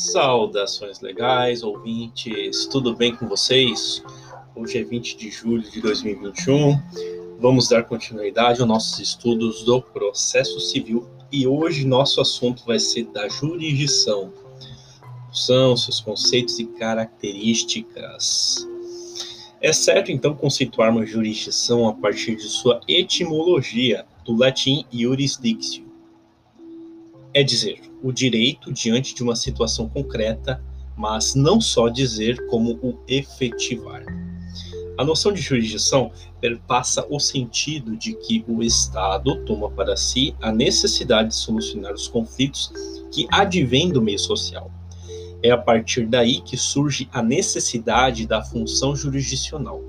Saudações legais, ouvintes, tudo bem com vocês? Hoje é 20 de julho de 2021. Vamos dar continuidade aos nossos estudos do processo civil e hoje nosso assunto vai ser da jurisdição. São seus conceitos e características. É certo então conceituarmos jurisdição a partir de sua etimologia, do latim jurisdictio. É dizer, o direito diante de uma situação concreta, mas não só dizer como o efetivar. A noção de jurisdição perpassa o sentido de que o Estado toma para si a necessidade de solucionar os conflitos que advêm do meio social. É a partir daí que surge a necessidade da função jurisdicional.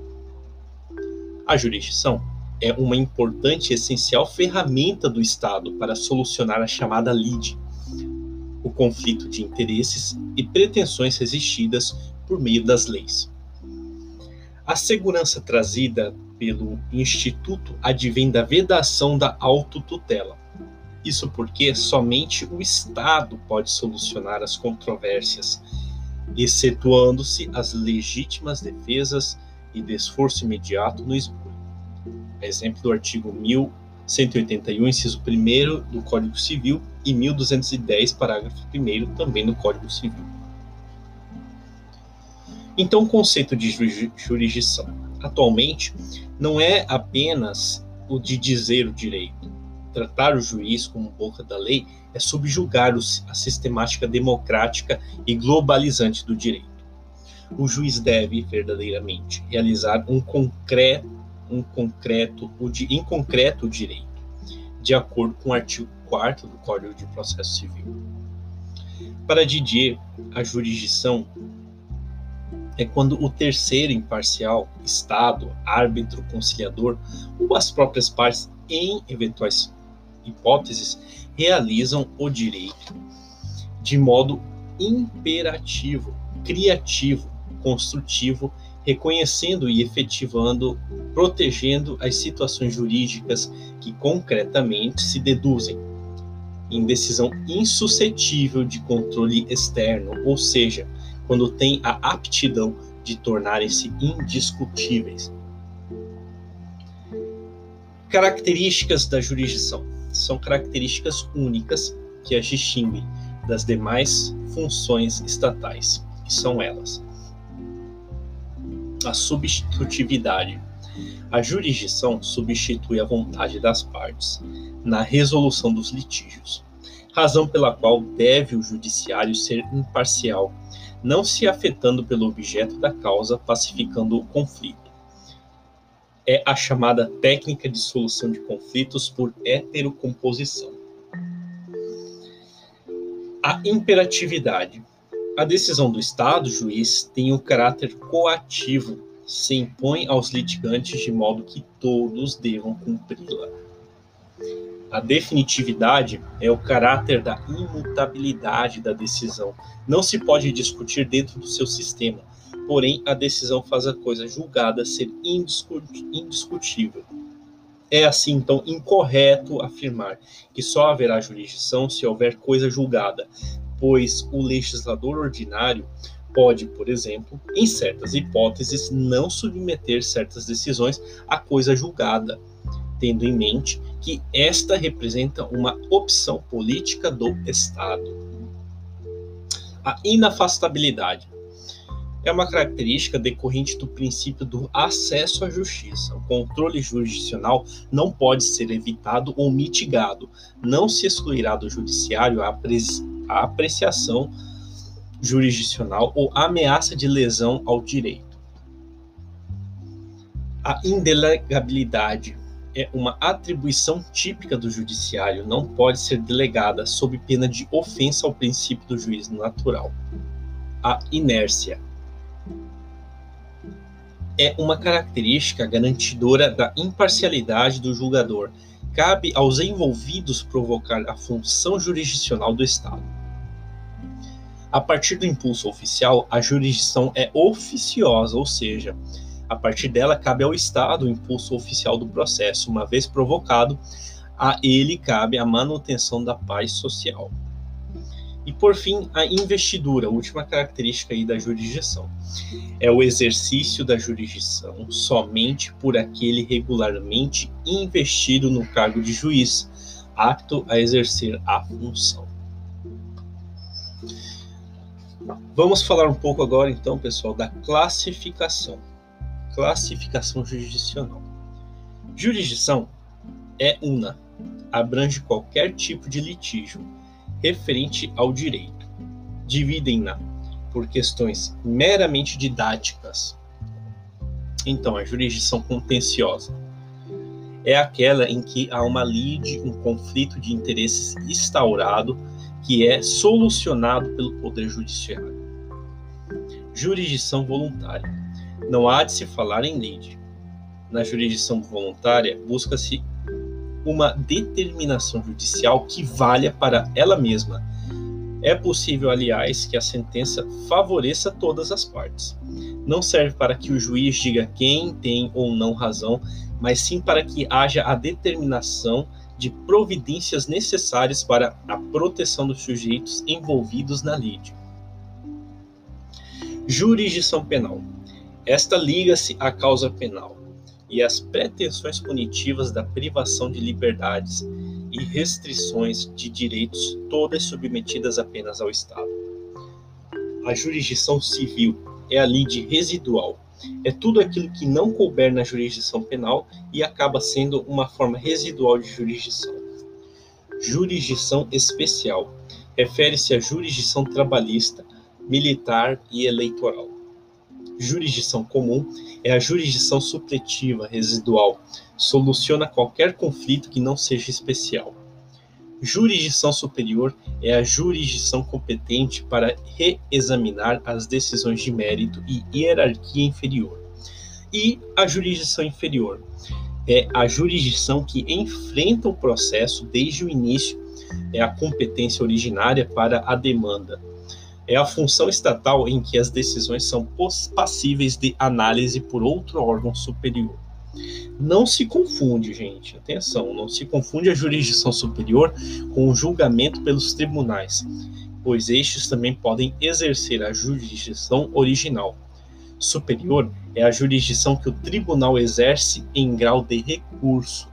A jurisdição é uma importante e essencial ferramenta do Estado para solucionar a chamada lide, o conflito de interesses e pretensões resistidas por meio das leis. A segurança trazida pelo Instituto advém da vedação da autotutela. Isso porque somente o Estado pode solucionar as controvérsias, excetuando-se as legítimas defesas e de esforço imediato no. Exemplo do artigo 1181, inciso 1 do Código Civil e 1210, parágrafo 1 também do Código Civil. Então, o conceito de jurisdição atualmente não é apenas o de dizer o direito. Tratar o juiz como boca da lei é subjugar a sistemática democrática e globalizante do direito. O juiz deve verdadeiramente realizar um concreto, um concreto, em concreto o direito, de acordo com o artigo 4 do Código de Processo Civil. Para Didier, a jurisdição é quando o terceiro imparcial, Estado, árbitro, conciliador ou as próprias partes, em eventuais hipóteses, realizam o direito de modo imperativo, criativo, construtivo, reconhecendo e efetivando, protegendo as situações jurídicas que concretamente se deduzem em decisão insuscetível de controle externo, ou seja, quando têm a aptidão de tornarem-se indiscutíveis. Características da jurisdição são características únicas que as distinguem das demais funções estatais, que são elas: a substitutividade. A jurisdição substitui a vontade das partes na resolução dos litígios, razão pela qual deve o judiciário ser imparcial não se afetando pelo objeto da causa, pacificando o conflito. É a chamada técnica de solução de conflitos por heterocomposição. A imperatividade. A decisão do Estado, juiz, tem um caráter coativo, se impõe aos litigantes de modo que todos devam cumpri-la. A definitividade é o caráter da imutabilidade da decisão. Não se pode discutir dentro do seu sistema, porém a decisão faz a coisa julgada ser indiscutível. É assim, então, incorreto afirmar que só haverá jurisdição se houver coisa julgada, pois o legislador ordinário pode, por exemplo, em certas hipóteses, não submeter certas decisões à coisa julgada tendo em mente que esta representa uma opção política do Estado. A inafastabilidade é uma característica decorrente do princípio do acesso à justiça. O controle jurisdicional não pode ser evitado ou mitigado. Não se excluirá do judiciário a, a apreciação jurisdicional ou ameaça de lesão ao direito. A indelegabilidade é uma atribuição típica do judiciário, não pode ser delegada sob pena de ofensa ao princípio do juízo natural. A inércia é uma característica garantidora da imparcialidade do julgador. Cabe aos envolvidos provocar a função jurisdicional do Estado. A partir do impulso oficial, a jurisdição é oficiosa, ou seja, a partir dela, cabe ao Estado o impulso oficial do processo. Uma vez provocado, a ele cabe a manutenção da paz social. E por fim, a investidura, a última característica aí da jurisdição. É o exercício da jurisdição somente por aquele regularmente investido no cargo de juiz, apto a exercer a função. Vamos falar um pouco agora, então, pessoal, da classificação. Classificação jurisdicional. Jurisdição é una, abrange qualquer tipo de litígio referente ao direito. Dividem-na por questões meramente didáticas. Então, a jurisdição contenciosa é aquela em que há uma lide, um conflito de interesses instaurado que é solucionado pelo Poder Judiciário. Jurisdição voluntária. Não há de se falar em lide. Na jurisdição voluntária, busca-se uma determinação judicial que valha para ela mesma. É possível, aliás, que a sentença favoreça todas as partes. Não serve para que o juiz diga quem tem ou não razão, mas sim para que haja a determinação de providências necessárias para a proteção dos sujeitos envolvidos na lide. Jurisdição penal. Esta liga-se à causa penal e as pretensões punitivas da privação de liberdades e restrições de direitos, todas submetidas apenas ao Estado. A jurisdição civil é a lide residual, é tudo aquilo que não couber na jurisdição penal e acaba sendo uma forma residual de jurisdição. Jurisdição especial refere-se à jurisdição trabalhista, militar e eleitoral jurisdição comum é a jurisdição supletiva residual, soluciona qualquer conflito que não seja especial. Jurisdição superior é a jurisdição competente para reexaminar as decisões de mérito e hierarquia inferior. E a jurisdição inferior é a jurisdição que enfrenta o processo desde o início, é a competência originária para a demanda é a função estatal em que as decisões são passíveis de análise por outro órgão superior. Não se confunde, gente, atenção, não se confunde a jurisdição superior com o julgamento pelos tribunais, pois estes também podem exercer a jurisdição original. Superior é a jurisdição que o tribunal exerce em grau de recurso.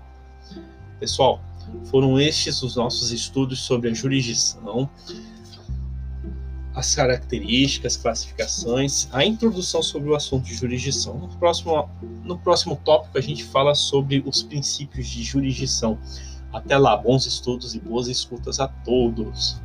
Pessoal, foram estes os nossos estudos sobre a jurisdição as características, classificações, a introdução sobre o assunto de jurisdição. No próximo, no próximo tópico, a gente fala sobre os princípios de jurisdição. Até lá, bons estudos e boas escutas a todos.